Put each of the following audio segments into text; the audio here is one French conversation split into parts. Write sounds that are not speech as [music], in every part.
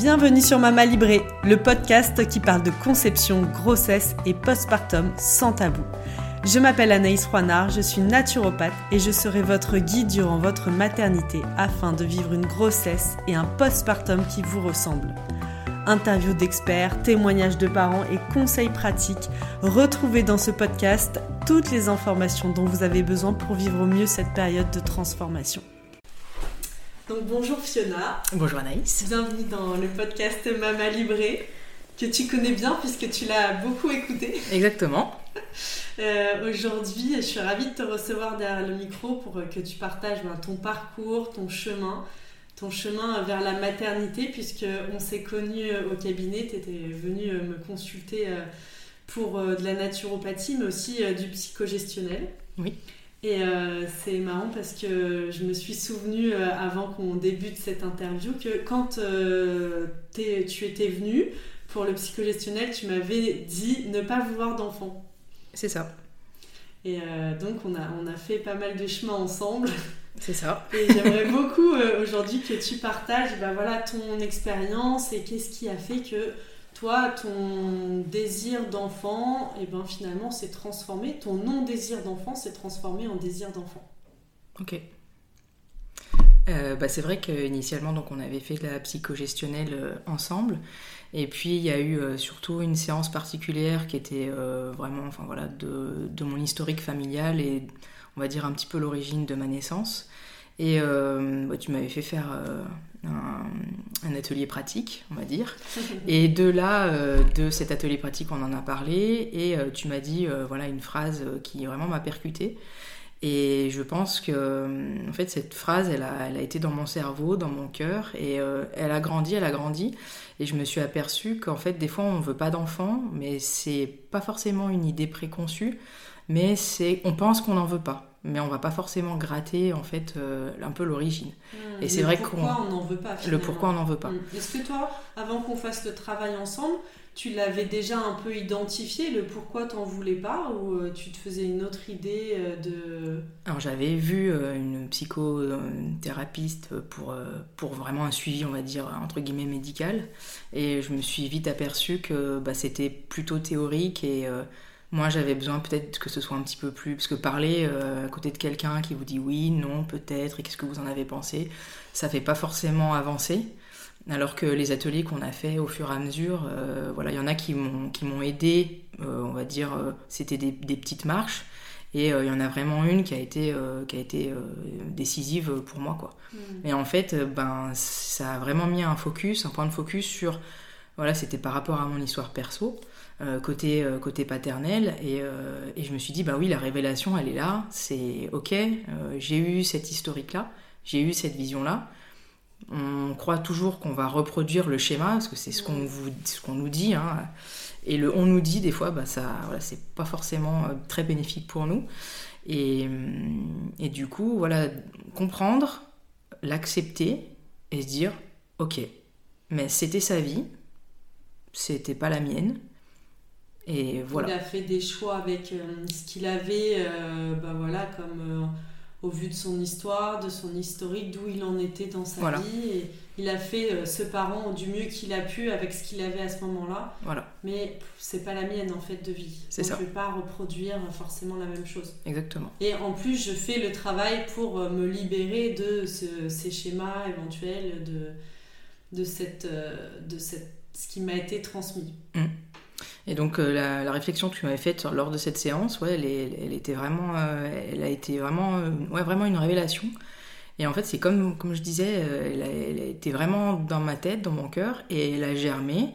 Bienvenue sur Mama Libré, le podcast qui parle de conception, grossesse et postpartum sans tabou. Je m'appelle Anaïs Roinard, je suis naturopathe et je serai votre guide durant votre maternité afin de vivre une grossesse et un postpartum qui vous ressemblent. Interviews d'experts, témoignages de parents et conseils pratiques, retrouvez dans ce podcast toutes les informations dont vous avez besoin pour vivre au mieux cette période de transformation. Donc bonjour Fiona. Bonjour Anaïs. Bienvenue dans le podcast Mama Libré, que tu connais bien puisque tu l'as beaucoup écouté. Exactement. [laughs] Euh, aujourd'hui, je suis ravie de te recevoir derrière le micro pour que tu partages ben, ton parcours, ton chemin, ton chemin vers la maternité, puisque on s'est connus au cabinet, tu étais venu euh, me consulter euh, pour de la naturopathie, mais aussi du psychogestionnel. Oui. Et euh, c'est marrant parce que je me suis souvenu euh, avant qu'on débute cette interview que quand euh, tu étais venu pour le psychogestionnel, tu m'avais dit ne pas vouloir d'enfant. C'est ça. Et donc on a, on a fait pas mal de chemin ensemble. C'est ça. [laughs] Et j'aimerais beaucoup aujourd'hui que tu partages bah, voilà, ton expérience et qu'est-ce qui a fait que toi, ton désir d'enfant, et eh ben finalement, s'est transformé. Ton non-désir d'enfant s'est transformé en désir d'enfant. Ok. Euh, bah c'est vrai qu'initialement, donc, on avait fait de la psychogestionnelle euh, ensemble. Et puis, il y a eu euh, surtout une séance particulière qui était vraiment enfin, voilà, de, de, mon historique familial et, on va dire, un petit peu l'origine de ma naissance. Et bah, tu m'avais fait faire un, atelier pratique, on va dire. [laughs] Et de là, euh, de cet atelier pratique, on en a parlé et euh, tu m'as dit euh, voilà une phrase qui vraiment m'a percuté. Et je pense que en fait cette phrase, elle a, elle a été dans mon cerveau, dans mon cœur, et elle a grandi, elle a grandi. Et je me suis aperçue qu'en fait des fois on veut pas d'enfant, mais c'est pas forcément une idée préconçue, mais c'est on pense qu'on n'en veut pas mais on va pas forcément gratter en fait euh, un peu l'origine. Et c'est vrai qu'on pourquoi on n'en veut pas. Le pourquoi on n'en veut pas. Hmm. Est-ce que toi, avant qu'on fasse le travail ensemble, tu l'avais déjà un peu identifié le pourquoi t'en voulais pas ou euh, tu te faisais une autre idée euh, de Alors j'avais vu une psychothérapeute pour pour vraiment un suivi on va dire entre guillemets médical et je me suis vite aperçue que bah, c'était plutôt théorique et moi, j'avais besoin peut-être que ce soit un petit peu plus. Parce que parler euh, à côté de quelqu'un qui vous dit oui, non, peut-être, et qu'est-ce que vous en avez pensé, ça fait pas forcément avancer. Alors que les ateliers qu'on a fait au fur et à mesure, euh, voilà, il y en a qui m'ont, qui m'ont aidé, euh, on va dire, c'était des, des, petites marches. Et il y en a vraiment une qui a été, qui a été décisive pour moi. Quoi. Mm. Et en fait, ben, ça a vraiment mis un focus, un point de focus sur. Voilà, c'était par rapport à mon histoire perso. Euh, côté, euh, côté paternel. Euh, et, je me suis dit, bah oui, la révélation, elle est là, c'est ok, j'ai eu cette historique-là, j'ai eu cette vision-là. On croit toujours qu'on va reproduire le schéma, parce que c'est ce qu'on qu'on nous dit. Hein. Et le on nous dit, des fois, bah, ça, voilà, c'est pas forcément très bénéfique pour nous. Et, et du coup, voilà, comprendre, l'accepter et se dire, ok, mais c'était sa vie, c'était pas la mienne, et voilà. Il a fait des choix avec euh, ce qu'il avait, euh, bah voilà, comme euh, au vu de son histoire, de son historique, d'où il en était dans sa vie. Et il a fait ce parent du mieux qu'il a pu avec ce qu'il avait à ce moment-là. Voilà. Mais c'est pas la mienne en fait de vie. C'est ça. Je vais pas reproduire forcément la même chose. Exactement. Et en plus, je fais le travail pour me libérer de ces schémas éventuels, de, de, cette, de cette, ce qui m'a été transmis. Mmh. Et donc euh, la, réflexion que tu m'avais faite lors de cette séance, ouais, elle, était vraiment, euh, elle a été vraiment, euh, ouais, vraiment une révélation. Et en fait, c'est comme, comme je disais, elle, a, été vraiment dans ma tête, dans mon cœur, et elle a germé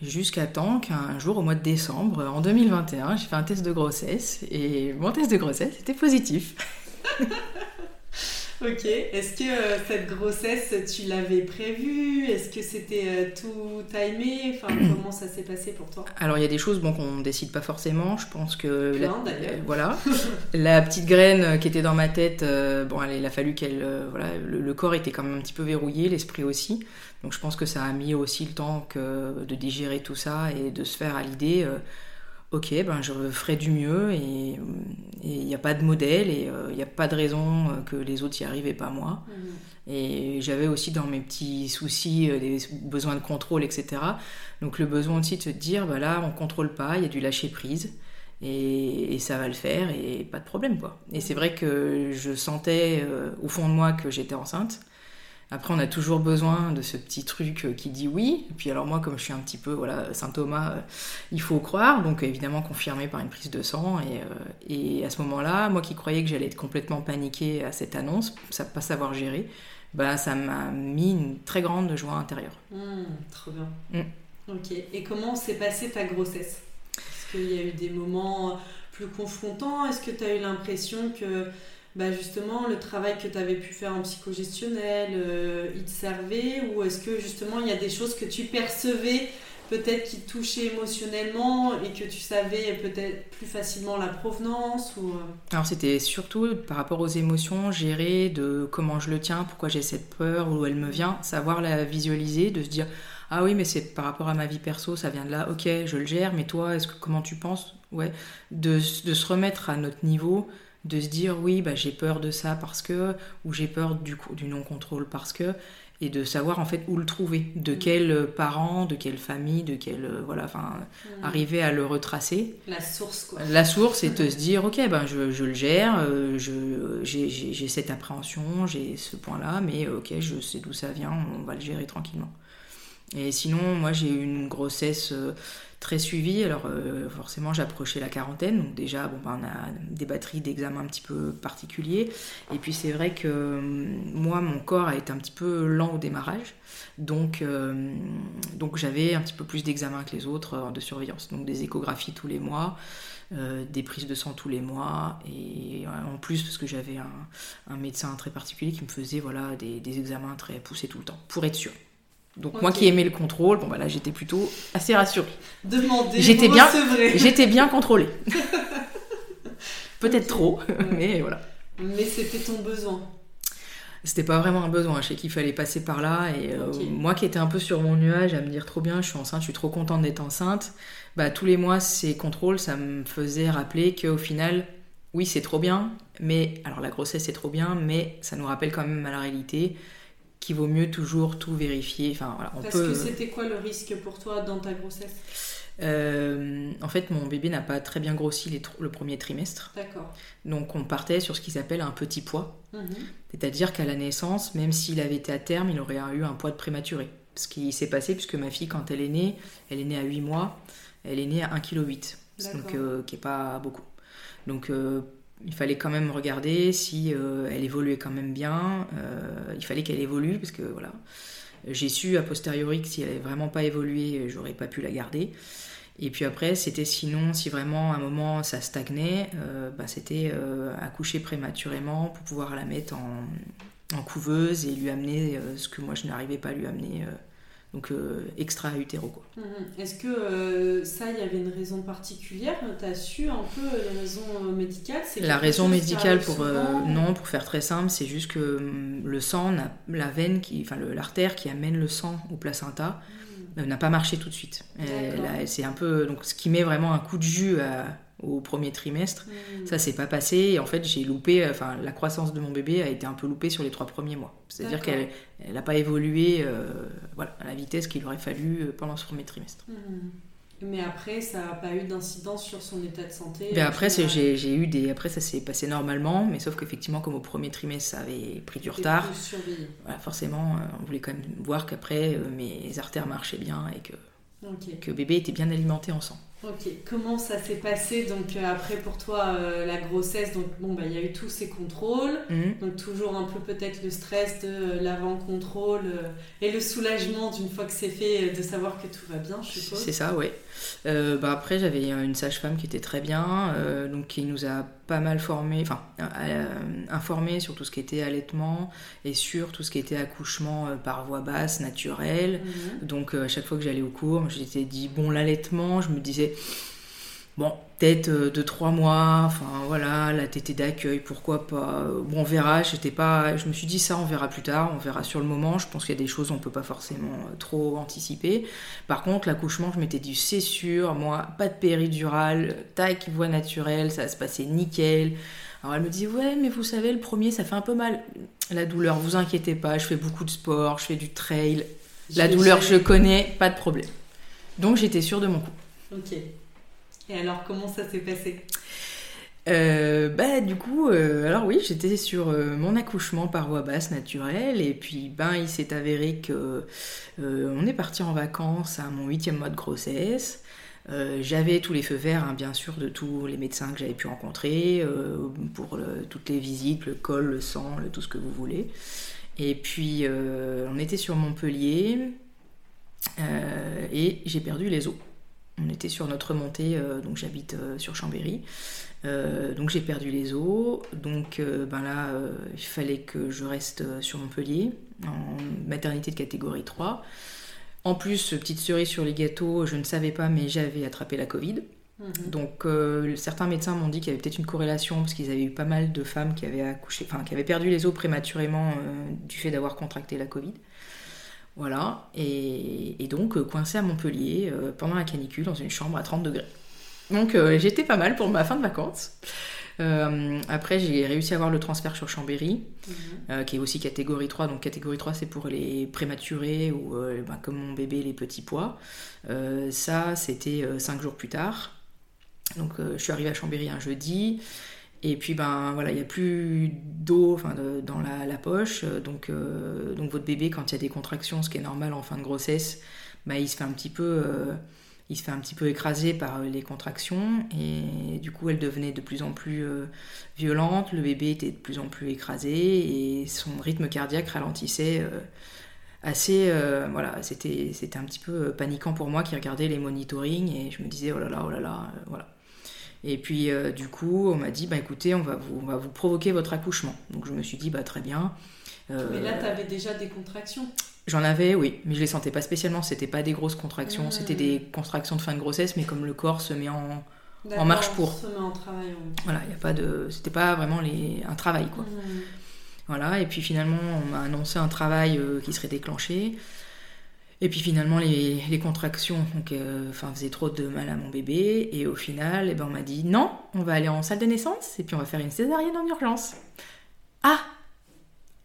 jusqu'à temps qu'un jour, au mois de décembre, en 2021, j'ai fait un test de grossesse, et mon test de grossesse était positif. [laughs] Ok. Est-ce que euh, cette grossesse, tu l'avais prévue? Est-ce que c'était euh, tout timé? Enfin, [clears throat] comment ça s'est passé pour toi? Alors, il y a des choses bon, qu'on ne décide pas forcément. Je pense que. la, euh, voilà. [laughs] la petite graine qui était dans ma tête, bon, il a fallu qu'elle. voilà, le, corps était quand même un petit peu verrouillé, l'esprit aussi. Donc, je pense que ça a mis aussi le temps que, de digérer tout ça et de se faire à l'idée ok, ben je ferai du mieux et il n'y a pas de modèle et il n'y a pas de raison que les autres y arrivent et pas moi. Mhm. Et j'avais aussi dans mes petits soucis des besoins de contrôle, etc. Donc le besoin aussi de se dire, bah là, on contrôle pas, il y a du lâcher prise. Et, ça va le faire et pas de problème quoi. Et c'est vrai que je sentais au fond de moi que j'étais enceinte après, on a toujours besoin de ce petit truc euh, qui dit oui. Et puis alors moi, comme je suis un petit peu, voilà, Saint Thomas, euh, il faut croire. Donc évidemment confirmé par une prise de sang. Et, euh, à ce moment-là, moi qui croyais que j'allais être complètement paniquée à cette annonce, ça pas savoir gérer, bah, ça m'a mis une très grande joie intérieure. Mmh, trop bien. Mmh. Ok. Et comment s'est passée ta grossesse? Est-ce qu'il y a eu des moments plus confrontants? Est-ce que tu as eu l'impression que bah justement le travail que tu avais pu faire en psychogestionnel, euh, il te servait Ou est-ce que justement il y a des choses que tu percevais peut-être qui touchaient émotionnellement et que tu savais peut-être plus facilement la provenance ou... Euh? Alors c'était surtout par rapport aux émotions, gérer de comment je le tiens, pourquoi j'ai cette peur, où elle me vient, savoir la visualiser, de se dire ah oui mais c'est par rapport à ma vie perso, ça vient de là, ok je le gère, mais toi est-ce que comment tu penses? Ouais, de, de se remettre à notre niveau, de se dire oui bah, j'ai peur de ça parce que ou j'ai peur du, du non contrôle parce que et de savoir en fait où le trouver. De mm. quel parent de quelle famille de quel euh, voilà enfin mm. arriver à le retracer. La source quoi. La source et de se dire ok ben je, je le gère euh, je j'ai cette appréhension j'ai ce point là mais ok je sais d'où ça vient on va le gérer tranquillement et sinon moi j'ai eu une grossesse euh, très suivi. Alors euh, forcément, j'approchais la quarantaine, donc déjà, bon, ben, on a des batteries d'examen un petit peu particuliers. Et puis c'est vrai que euh, moi, mon corps a été un petit peu lent au démarrage, donc, euh, donc j'avais un petit peu plus d'examens que les autres de surveillance. Donc des échographies tous les mois. des prises de sang tous les mois et en plus parce que j'avais un, médecin très particulier qui me faisait voilà des examens très poussés tout le temps pour être sûr donc moi qui aimais le contrôle, bon bah là j'étais plutôt assez rassurée. Demander, j'étais bien, [laughs] j'étais bien contrôlée. [laughs] Peut-être trop, mais voilà. Mais c'était ton besoin. C'était pas vraiment un besoin, je sais qu'il fallait passer par là et euh, moi qui étais un peu sur mon nuage à me dire trop bien, je suis enceinte, je suis trop contente d'être enceinte. Bah tous les mois ces contrôles, ça me faisait rappeler qu'au final, oui c'est trop bien, mais alors la grossesse c'est trop bien, mais ça nous rappelle quand même à la réalité qu'il vaut mieux toujours tout vérifier. Enfin, voilà, on Parce que c'était quoi le risque pour toi dans ta grossesse? Euh, en fait, mon bébé n'a pas très bien grossi le premier trimestre. D'accord. Donc, on partait sur ce qu'ils appellent un petit poids. Mhm. C'est-à-dire qu'à la naissance, même s'il avait été à terme, il aurait eu un poids de prématuré. Ce qui s'est passé, puisque ma fille, quand elle est née, elle est née à 8 mois, elle est née à 1,8 kg. Donc, euh, qui n'est pas beaucoup. Donc, euh, il fallait quand même regarder si euh, elle évoluait quand même bien. Euh, il fallait qu'elle évolue parce que voilà, j'ai su a posteriori que si elle n'avait vraiment pas évolué, j'aurais pas pu la garder. Et puis après, c'était sinon, si vraiment à un moment ça stagnait, euh, bah, c'était accoucher prématurément pour pouvoir la mettre en, en couveuse et lui amener ce que moi je n'arrivais pas à lui amener donc euh, extra-utéro. Quoi. Mhm. Est-ce que euh, ça, il y avait une raison particulière? Tu as su un peu les raisons euh, médicales La raison médicale, pour non, pour faire très simple, c'est juste que hum, le sang, la veine, qui, enfin l'artère qui amène le sang au placenta, n'a pas marché tout de suite. C'est un peu donc ce qui met vraiment un coup de jus à, au premier trimestre. Mmh. Ça s'est pas passé et en fait j'ai loupé, enfin la croissance de mon bébé a été un peu loupée sur les trois premiers mois. C'est-à-dire qu'elle n'a pas évolué euh, voilà, à la vitesse qu'il aurait fallu euh, pendant ce premier trimestre. Mmh. Mais après, ça n'a pas eu d'incidence sur son état de santé ben après, j'ai eu des... après, ça s'est passé normalement, mais sauf qu'effectivement, comme au premier trimestre, ça avait pris du retard. Voilà, forcément, euh, on voulait quand même voir qu'après, mes artères marchaient bien et que, que bébé était bien alimenté en sang. Ok, comment ça s'est passé donc euh, après pour toi euh, la grossesse Donc bon bah il y a eu tous ces contrôles, mhm. donc toujours un peu peut-être le stress de euh, l'avant-contrôle et le soulagement d'une fois que c'est fait de savoir que tout va bien, je suppose. C'est ça, oui. bah après j'avais une sage-femme qui était très bien, donc qui nous a pas mal formé, enfin informé sur tout ce qui était allaitement et sur tout ce qui était accouchement par voie basse, naturelle. Mhm. Donc à chaque fois que j'allais au cours, j'étais dit bon l'allaitement, je me disais Bon, peut-être euh, de trois mois, enfin voilà, la tétée d'accueil, pourquoi pas. Bon, on verra, j'étais pas. Je me suis dit ça, on verra plus tard, on verra sur le moment. Je pense qu'il y a des choses on peut pas forcément euh, trop anticiper. Par contre, l'accouchement, je m'étais dit c'est sûr, moi, pas de péridurale, taille voie naturelle, ça va se passer nickel. Alors elle me dit ouais, mais vous savez, le premier, ça fait un peu mal. La douleur, vous inquiétez pas, je fais beaucoup de sport, je fais du trail. La douleur, je connais, pas de problème. Donc j'étais sûre de mon coup. Ok. Et alors, comment ça s'est passé? Euh, bah du coup, euh, alors oui, j'étais sur euh, mon accouchement par voie basse naturelle et puis ben il s'est avéré que on est parti en vacances à mon huitième mois de grossesse. j'avais tous les feux verts, hein, bien sûr, de tous les médecins que j'avais pu rencontrer pour toutes les visites, le col, le sang, tout ce que vous voulez. Et puis on était sur Montpellier et j'ai perdu les os on était sur notre montée, euh, donc j'habite euh, sur Chambéry. Euh, donc j'ai perdu les os, donc ben là il fallait que je reste sur Montpellier en maternité de catégorie 3. En plus, petite cerise sur les gâteaux, je ne savais pas, mais j'avais attrapé la Covid. Mhm. Donc certains médecins m'ont dit qu'il y avait peut-être une corrélation parce qu'ils avaient eu pas mal de femmes qui avaient accouché, enfin qui avaient perdu les os prématurément du fait d'avoir contracté la Covid. Voilà, et, donc euh, coincé à Montpellier euh, pendant la canicule dans une chambre à 30 degrés. Donc euh, j'étais pas mal pour ma fin de vacances. après, j'ai réussi à avoir le transfert sur Chambéry, mhm. qui est aussi catégorie 3. Donc, catégorie 3, c'est pour les prématurés ou ben, comme mon bébé, les petits poids. ça, c'était 5 jours plus tard. Donc, je suis arrivée à Chambéry un jeudi. Et puis ben voilà, il n'y a plus d'eau dans la, poche, donc, euh, donc votre bébé quand il y a des contractions, ce qui est normal en fin de grossesse, ben, il se fait un petit peu, euh, il se fait un petit peu écraser par les contractions. Et du coup elle devenait de plus en plus euh, violente, le bébé était de plus en plus écrasé. Et son rythme cardiaque ralentissait assez voilà c'était c'était un petit peu paniquant pour moi qui regardais les monitorings et je me disais oh là là oh là là voilà et puis euh, du coup, on m'a dit, bah écoutez, on va, vous, on va vous provoquer votre accouchement. Donc je me suis dit, bah très bien. Euh, mais là, tu avais déjà des contractions J'en avais, oui, mais je les sentais pas spécialement. C'était pas des grosses contractions, hmm. c'était des contractions de fin de grossesse, mais comme le corps se met en, en marche pour. Se met en travail. Voilà, il y a pas de, c'était pas vraiment les, un travail quoi. Hmm. Voilà, et puis finalement, on m'a annoncé un travail euh, qui serait déclenché. Et puis finalement, les, contractions euh, faisaient trop de mal à mon bébé. Et au final, eh ben, on m'a dit non, on va aller en salle de naissance et puis on va faire une césarienne en urgence. Ah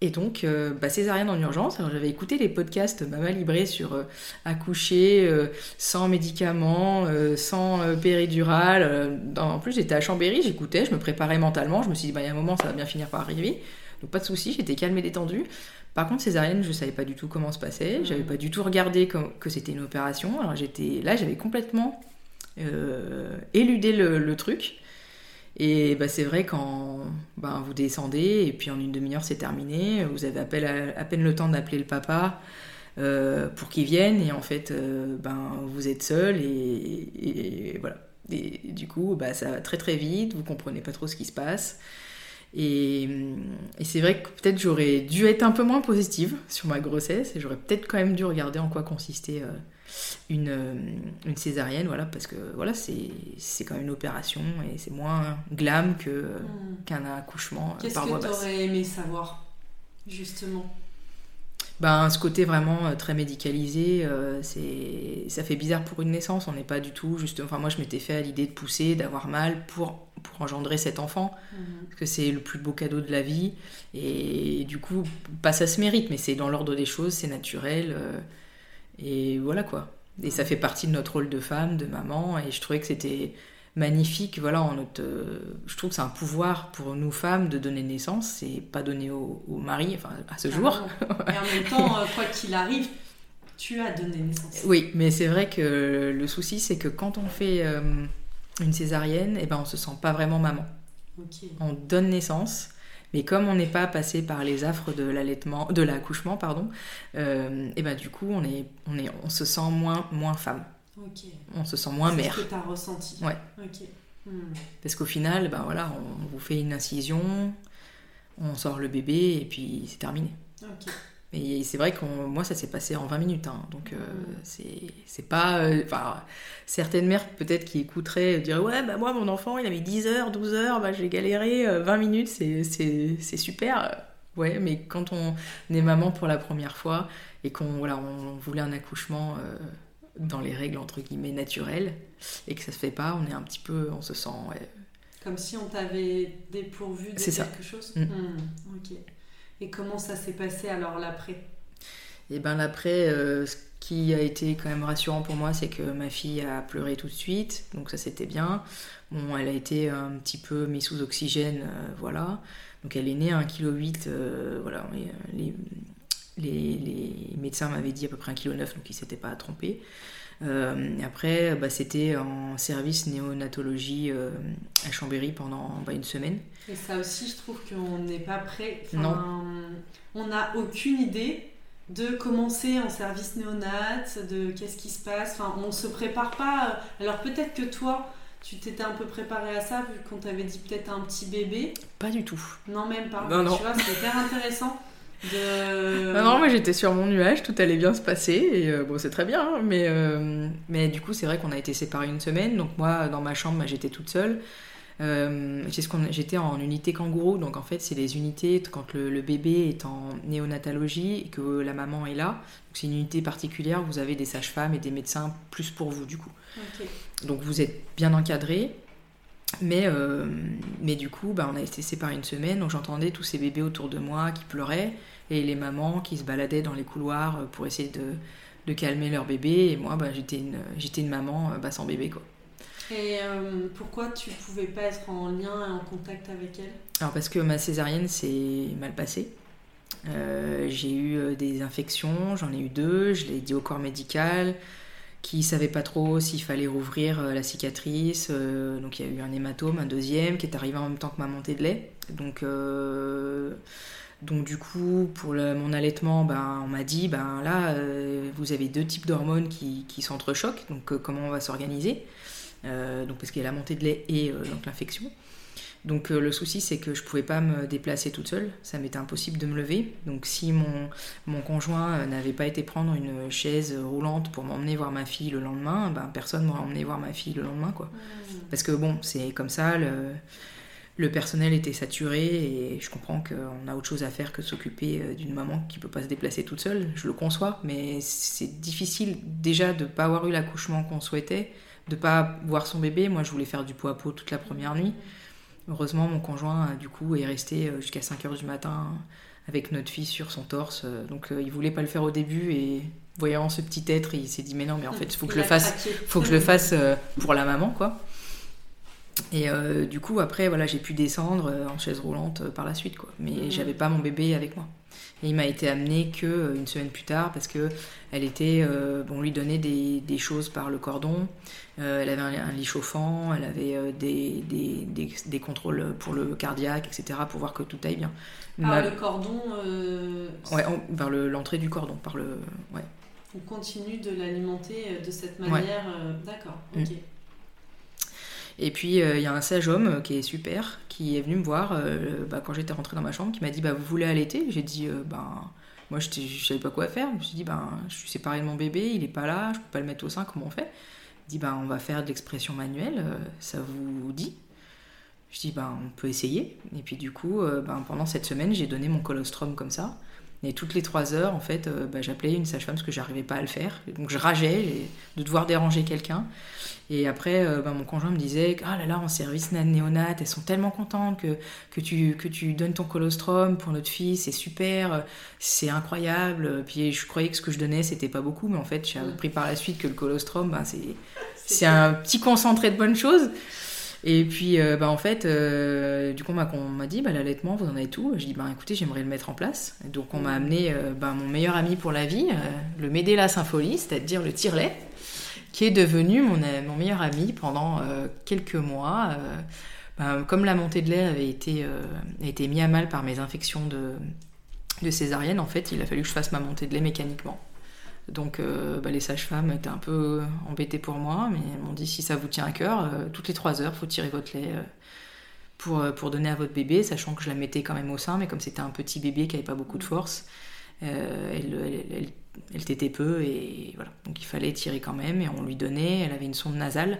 Et donc, euh, bah, césarienne en urgence. Alors j'avais écouté les podcasts Mama Libré sur euh, accoucher sans médicaments, sans péridurale. en plus, j'étais à Chambéry, j'écoutais, je me préparais mentalement. Je me suis dit, bah, il y a un moment, ça va bien finir par arriver. Donc pas de souci, j'étais calme et détendue. Par contre, césarienne, je savais pas du tout comment se passait. J'avais pas du tout regardé que c'était une opération. Alors j'étais là, j'avais complètement euh, éludé le, truc. Et bah, c'est vrai quand bah, vous descendez et puis en une demi-heure c'est terminé, vous avez à, peine le temps d'appeler le papa euh, pour qu'il vienne et en fait euh, ben, vous êtes seul et, voilà. Et, du coup bah, ça va très très vite, vous comprenez pas trop ce qui se passe. Et, c'est vrai que peut-être j'aurais dû être un peu moins positive sur ma grossesse et j'aurais peut-être quand même dû regarder en quoi consistait euh, une, euh, une, césarienne, voilà, parce que voilà, c'est quand même une opération et c'est moins glam que, hmm. qu'un accouchement Qu'est-ce par voie basse. Qu'est-ce que tu aurais aimé savoir, justement? Ben, ce côté vraiment euh, très médicalisé, euh, c'est ça fait bizarre pour une naissance. On n'est pas du tout juste. Enfin, moi, je m'étais fait à l'idée de pousser, d'avoir mal pour pour engendrer cet enfant, mhm. parce que c'est le plus beau cadeau de la vie. Et du coup, pas ça se mérite, mais c'est dans l'ordre des choses, c'est naturel. Euh, et voilà quoi. Et ça fait partie de notre rôle de femme, de maman. Et je trouvais que c'était magnifique. Voilà, notre, euh, je trouve que c'est un pouvoir pour nous femmes de donner naissance, c'est pas donné au, mari, enfin à ce jour. Et en même temps, euh, quoi qu'il arrive, tu as donné naissance. Oui, mais c'est vrai que le souci, c'est que quand on fait euh, une césarienne, eh ben on se sent pas vraiment maman. On donne naissance. Mais comme on n'est pas passé par les affres de l'allaitement, de l'accouchement, pardon, et eh ben du coup on est, on est, on se sent moins, moins femme. On se sent moins mère. C'est ce que tu as ressenti. Ouais. Hmm. Parce qu'au final, ben voilà, on vous fait une incision, on sort le bébé et puis c'est terminé. Mais c'est vrai que moi, ça s'est passé en 20 minutes. Hein. donc, euh, c'est pas. Euh, certaines mères, peut-être, qui écouteraient, diraient Ouais, bah moi, mon enfant, il avait 10 heures, 12 heures, bah, j'ai galéré, 20 minutes, c'est super. Ouais, mais quand on est maman pour la première fois et qu'on voilà, on voulait un accouchement dans les règles, entre guillemets, naturelles, et que ça se fait pas, on est un petit peu. On se sent. Comme si on t'avait dépourvu de quelque chose mm. Hmm, ok. Et comment ça s'est passé alors l'après? Et eh ben l'après, euh, ce qui a été quand même rassurant pour moi, c'est que ma fille a pleuré tout de suite, donc ça c'était bien. Bon, elle a été un petit peu mise sous oxygène, euh, voilà. Donc elle est née à 1,8 kg, euh, voilà. Les, les, les, médecins m'avaient dit à peu près 1,9 kg, donc ils ne s'étaient pas trompés. Euh, après, bah, c'était en service néonatologie euh, à Chambéry pendant bah, une semaine. Et ça aussi, je trouve qu'on n'est pas prêt. non. On n'a aucune idée de commencer en service néonat, de qu'est-ce qui se passe. Enfin, on ne se prépare pas. Alors peut-être que toi, tu t'étais un peu préparé à ça, vu qu'on t'avait dit peut-être un petit bébé. Pas du tout. Non, même pas. Non, tu vois, c'est hyper intéressant. Non, non, moi j'étais sur mon nuage, tout allait bien se passer, et euh, bon, c'est très bien, hein, mais, euh, mais du coup, c'est vrai qu'on a été séparés une semaine, donc moi, dans ma chambre, bah, j'étais toute seule. Euh, j'étais en unité kangourou, donc en fait, c'est les unités quand le, bébé est en néonatologie et que la maman est là. C'est une unité particulière, vous avez des sages-femmes et des médecins plus pour vous, du coup. Donc vous êtes bien encadré. Mais, mais du coup, bah, on a été séparés une semaine, donc j'entendais tous ces bébés autour de moi qui pleuraient et les mamans qui se baladaient dans les couloirs euh, pour essayer de, de calmer leur bébé. Et moi, bah, j'étais une, j'étais une maman euh, bah, sans bébé. Quoi. Et euh, pourquoi tu pouvais pas être en lien et en contact avec elle? Alors parce que ma césarienne s'est mal passée. j'ai eu des infections, j'en ai eu deux, je l'ai dit au corps médical qui savait pas trop s'il fallait rouvrir la cicatrice. donc il y a eu un hématome, un deuxième, qui est arrivé en même temps que ma montée de lait. Donc donc du coup, pour mon allaitement, ben, on m'a dit, ben là, euh, vous avez deux types d'hormones qui, qui s'entrechoquent, donc euh, comment on va s'organiser? Euh, Donc parce qu'il y a la montée de lait et donc l'infection. Donc le souci, c'est que je pouvais pas me déplacer toute seule, ça m'était impossible de me lever. Donc si mon, mon conjoint n'avait pas été prendre une chaise roulante pour m'emmener voir ma fille le lendemain, ben personne m'aurait emmené voir ma fille le lendemain, quoi. Mmh. Parce que bon, c'est comme ça. Le, le personnel était saturé et je comprends qu'on a autre chose à faire que s'occuper euh, d'une maman qui peut pas se déplacer toute seule. Je le conçois, mais c'est difficile déjà de ne pas avoir eu l'accouchement qu'on souhaitait, de pas voir son bébé. Moi, je voulais faire du pot à pot toute la première nuit. Heureusement, mon conjoint, du coup, est resté euh, jusqu'à 5 h du matin avec notre fille sur son torse. Donc, euh, il voulait pas le faire au début et voyant ce petit être, il s'est dit mais non, mais en fait, il faut que je le fasse, faut que je le fasse pour la maman, quoi. Et euh, du coup, après, voilà, j'ai pu descendre euh, en chaise roulante euh, par la suite, quoi. Mais mmh. j'avais pas mon bébé avec moi. Et il m'a été amené que une semaine plus tard parce que elle était, bon, on lui donnait des, des, choses par le cordon. elle avait un, lit chauffant, elle avait des, des, des, contrôles pour le cardiaque, etc. pour voir que tout aille bien. Par le cordon. Ouais, vers l'entrée du cordon, par le. Ouais. On continue de l'alimenter de cette manière. D'accord. Mmh. Et puis euh, il y a un sage homme euh, qui est super, qui est venu me voir euh, bah, quand j'étais rentrée dans ma chambre, qui m'a dit bah, Vous voulez allaiter? J'ai dit ben, Moi je ne savais pas quoi faire. Je me suis dit ben, Je suis séparée de mon bébé, il est pas là, je peux pas le mettre au sein, comment on fait? Il dit ben, On va faire de l'expression manuelle, ça vous dit? Je dis ben, On peut essayer. Et puis du coup, ben, pendant cette semaine, j'ai donné mon colostrum comme ça. Et toutes les trois heures, en fait, bah, j'appelais une sage-femme parce que j'arrivais pas à le faire. Donc je rageais de devoir déranger quelqu'un. Et après, euh, bah, mon conjoint me disait Ah là là, en service néonat, elles sont tellement contentes que, que, tu, que tu donnes ton colostrum pour notre fille, c'est super, c'est incroyable. Puis je croyais que ce que je donnais, c'était pas beaucoup, mais en fait, j'ai appris par la suite que le colostrum, bah, c'est, c'est un petit concentré de bonnes choses. Et puis, euh, bah, en fait, euh, du coup, on m'a dit, bah, l'allaitement, vous en avez tout. Je dis, bah, écoutez, j'aimerais le mettre en place. donc, on m'a amené bah, mon meilleur ami pour la vie, le Médéla Sympholie, c'est-à-dire le tire-lait qui est devenu mon, mon meilleur ami pendant euh, quelques mois. Euh, ben, comme la montée de lait avait été, euh, été mis à mal par mes infections de, de césarienne, en fait, il a fallu que je fasse ma montée de lait mécaniquement. Donc ben, les sages-femmes étaient un peu embêtées pour moi, mais elles m'ont dit si ça vous tient à cœur, toutes les trois heures, faut tirer votre lait pour, pour donner à votre bébé, sachant que je la mettais quand même au sein, mais comme c'était un petit bébé qui n'avait pas beaucoup de force, elle, elle, elle, tétait peu et voilà. Donc il fallait tirer quand même et on lui donnait, elle avait une sonde nasale,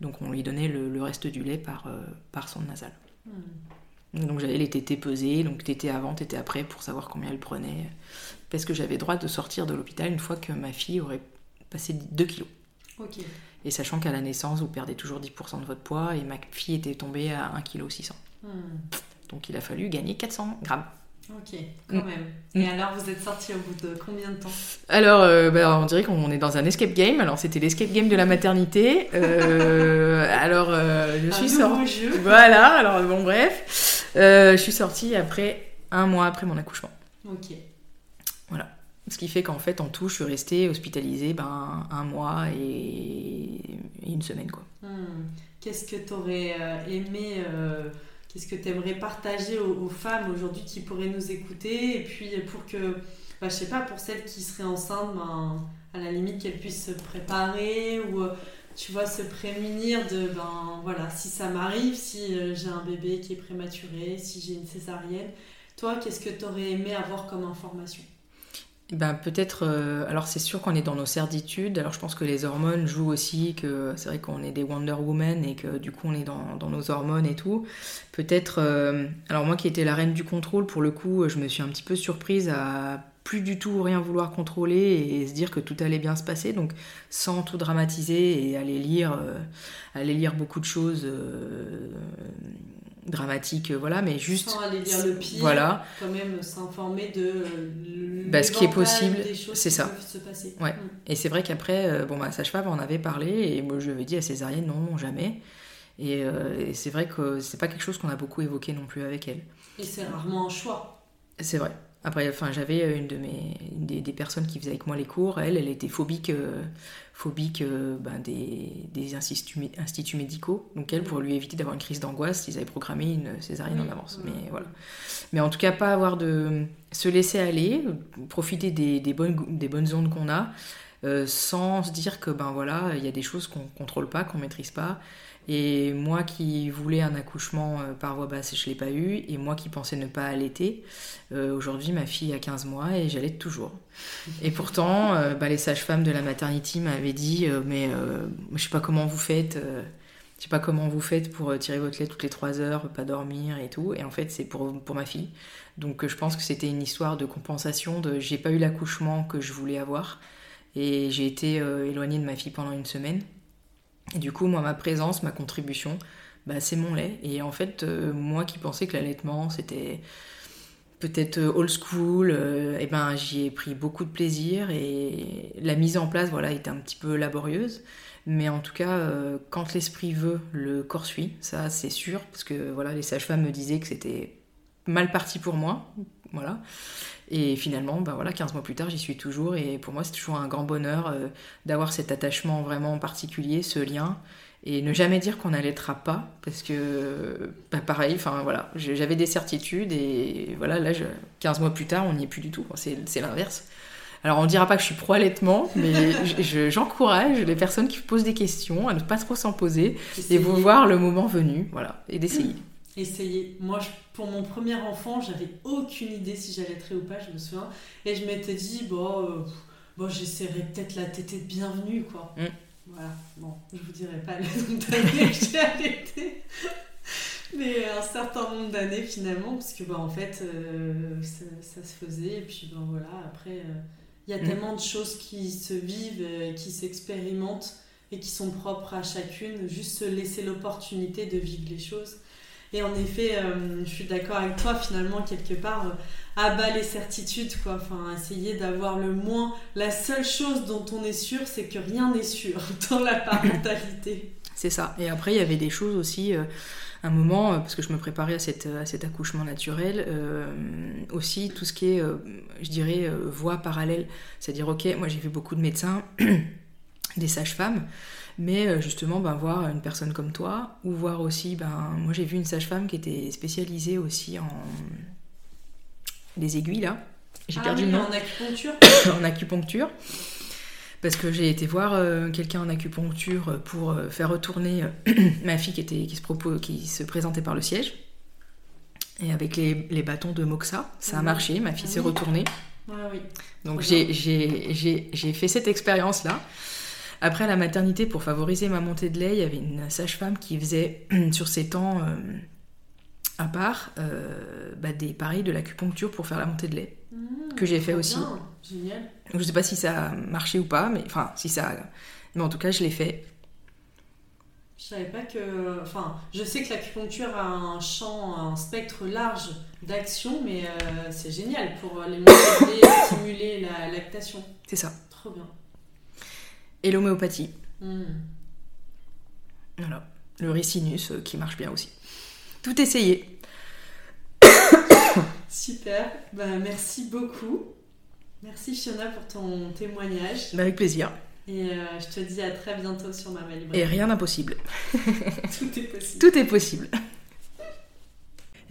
donc on lui donnait le, reste du lait par, par sonde nasale. Hmm. Donc j'avais les tétés pesés, donc tétés avant, tétés après pour savoir combien elle prenait. Parce que j'avais droit de sortir de l'hôpital une fois que ma fille aurait passé 2 kilos. Et sachant qu'à la naissance, vous perdez toujours 10% de votre poids, et ma fille était tombée à 1,6 kg. Hmm. Donc il a fallu gagner 400 grammes. Ok, quand mm. même. Mm. Et alors, vous êtes sorti au bout de combien de temps? Alors, euh, bah, on dirait qu'on est dans un escape game. Alors, c'était l'escape game de la maternité. Euh, [laughs] alors, euh, je suis sortie. Voilà, alors bon, bref. je suis sortie après un mois après mon accouchement. Ok. Voilà. Ce qui fait qu'en fait, en tout, je suis restée hospitalisée ben, un mois et, une semaine. quoi. Hmm. Qu'est-ce que tu aurais euh, aimé, euh, qu'est-ce que tu aimerais partager aux, femmes aujourd'hui qui pourraient nous écouter Et puis pour que, bah, je sais pas, pour celles qui seraient enceintes, ben, à la limite qu'elles puissent se préparer ou euh, tu vois, se prémunir de, ben voilà, si ça m'arrive, si j'ai un bébé qui est prématuré, si j'ai une césarienne, toi, qu'est-ce que tu aurais aimé avoir comme information? Ben, peut-être, euh, alors c'est sûr qu'on est dans nos certitudes, alors je pense que les hormones jouent aussi, que c'est vrai qu'on est des Wonder Woman et que du coup on est dans, dans nos hormones et tout. Peut-être, euh, alors moi qui étais la reine du contrôle, pour le coup, je me suis un petit peu surprise à plus du tout rien vouloir contrôler et se dire que tout allait bien se passer, donc sans tout dramatiser et aller lire, euh, aller lire beaucoup de choses dramatique, euh, voilà, mais juste. Sans aller lire le pire, voilà. quand même s'informer de. Euh, bah, ce qui est possible, c'est ça. Ouais. Mm. Et c'est vrai qu'après, euh, bon, ma sage-femme en avait parlé, et moi je lui dit à Césarienne, non, jamais. Et, c'est vrai que c'est pas quelque chose qu'on a beaucoup évoqué non plus avec elle. Et c'est rarement un choix. C'est vrai. Après, enfin, j'avais une de mes des, des, personnes qui faisaient avec moi les cours. Elle, elle était phobique phobique euh, ben, des, des instituts, instituts, médicaux. Donc elle, pour lui éviter d'avoir une crise d'angoisse, ils avaient programmé une césarienne en avance. Mais voilà. Mais en tout cas, pas avoir de se laisser aller, profiter des, des bonnes des bonnes ondes qu'on a, euh, sans se dire que ben voilà, il y a des choses qu'on contrôle pas, qu'on maîtrise pas. Et moi qui voulais un accouchement euh, par voie basse, je ne l'ai pas eu. Et moi qui pensais ne pas allaiter, euh, aujourd'hui ma fille a 15 mois et j'allaite toujours. Et pourtant, euh, bah, les sages-femmes de la maternité m'avaient dit Mais je sais pas comment vous faites. je sais pas comment vous faites pour tirer votre lait toutes les 3 heures, pas dormir et tout. Et en fait, c'est pour, pour ma fille. Donc je pense que c'était une histoire de compensation de j'ai pas eu l'accouchement que je voulais avoir. Et j'ai été éloignée de ma fille pendant une semaine. Et du coup, moi, ma présence, ma contribution, bah, c'est mon lait. Et en fait, euh, moi qui pensais que l'allaitement, c'était peut-être euh, old school, euh, eh ben, j'y ai pris beaucoup de plaisir. Et la mise en place, voilà, était un petit peu laborieuse. Mais en tout cas, quand l'esprit veut, le corps suit. Ça, c'est sûr. Parce que voilà, les sages-femmes me disaient que c'était mal parti pour moi. Voilà. Et finalement, bah voilà, 15 mois plus tard, j'y suis toujours. Et pour moi, c'est toujours un grand bonheur euh, d'avoir cet attachement vraiment particulier, ce lien. Et ne jamais dire qu'on n'allaitera pas, parce que, bah pareil, enfin voilà, j'avais des certitudes, et voilà, là, 15 mois plus tard, on n'y est plus du tout. C'est l'inverse. Alors, on ne dira pas que je suis pro-allaitement, mais j'encourage les personnes qui posent des questions à ne pas trop s'en poser, et vous voir le moment venu, voilà, et d'essayer essayer. Moi, pour mon premier enfant, j'avais aucune idée si j'allais être ou pas, je me souviens. Et je m'étais dit, bon, euh, bon j'essaierai peut-être la tétée de bienvenue, quoi. Mm. Voilà, bon, je vous dirai pas le nombre d'années que j'ai arrêté. Mais un certain nombre d'années finalement, parce que bah, en fait, euh, ça, se faisait. Et puis ben voilà, après, euh, il y a mm. tellement de choses qui se vivent, qui s'expérimentent et qui sont propres à chacune. Juste se laisser l'opportunité de vivre les choses. Et en effet, euh, je suis d'accord avec toi, finalement, quelque part, euh, abat les certitudes, quoi. Enfin, essayer d'avoir le moins. La seule chose dont on est sûr, c'est que rien n'est sûr [laughs] dans la parentalité. c'est ça. Et après, il y avait des choses aussi. Euh, un moment, parce que je me préparais à, cet accouchement naturel, aussi tout ce qui est, je dirais, voie parallèle. C'est-à-dire, ok, moi j'ai vu beaucoup de médecins, [clears throat] des sages-femmes, mais euh, justement, ben, voir une personne comme toi, ou voir aussi, ben, moi j'ai vu une sage-femme qui était spécialisée aussi en les aiguilles là. J'ai ah perdu le nom. En acupuncture [coughs] En acupuncture. Parce que j'ai été voir euh, quelqu'un en acupuncture pour euh, faire retourner [coughs] ma fille qui, était, qui, se propose, qui se présentait par le siège. Et avec les, les bâtons de Moxa, ça a marché, ma fille s'est retournée. Ah oui. Donc j'ai fait cette expérience-là. Après la maternité, pour favoriser ma montée de lait, il y avait une sage-femme qui faisait [clears throat] sur ses temps euh, à part euh, bah, des pareils de l'acupuncture pour faire la montée de lait, mmh, que j'ai fait aussi. Génial. Je sais pas si ça a marché ou pas, mais enfin si ça, mais en tout cas je l'ai fait. Je savais pas que. Enfin, je sais que l'acupuncture a un champ, un spectre large d'action, mais euh, c'est génial pour les [coughs] stimuler la lactation. C'est ça. Trop bien. Et l'homéopathie. Hmm. Voilà. Le ricinus euh, qui marche bien aussi. Tout essayé. [coughs] Super. Bah, merci beaucoup. Merci Fiona pour ton témoignage. Bah, avec plaisir. Et euh, je te dis à très bientôt sur ma Librairie. Et rien d'impossible. [laughs] Tout est possible. Tout est possible.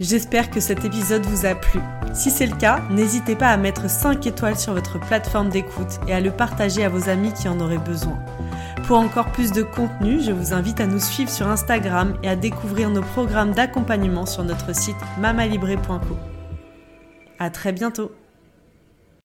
J'espère que cet épisode vous a plu. Si c'est le cas, n'hésitez pas à mettre 5 étoiles sur votre plateforme d'écoute et à le partager à vos amis qui en auraient besoin. Pour encore plus de contenu, je vous invite à nous suivre sur Instagram et à découvrir nos programmes d'accompagnement sur notre site mamalibré.co. À très bientôt!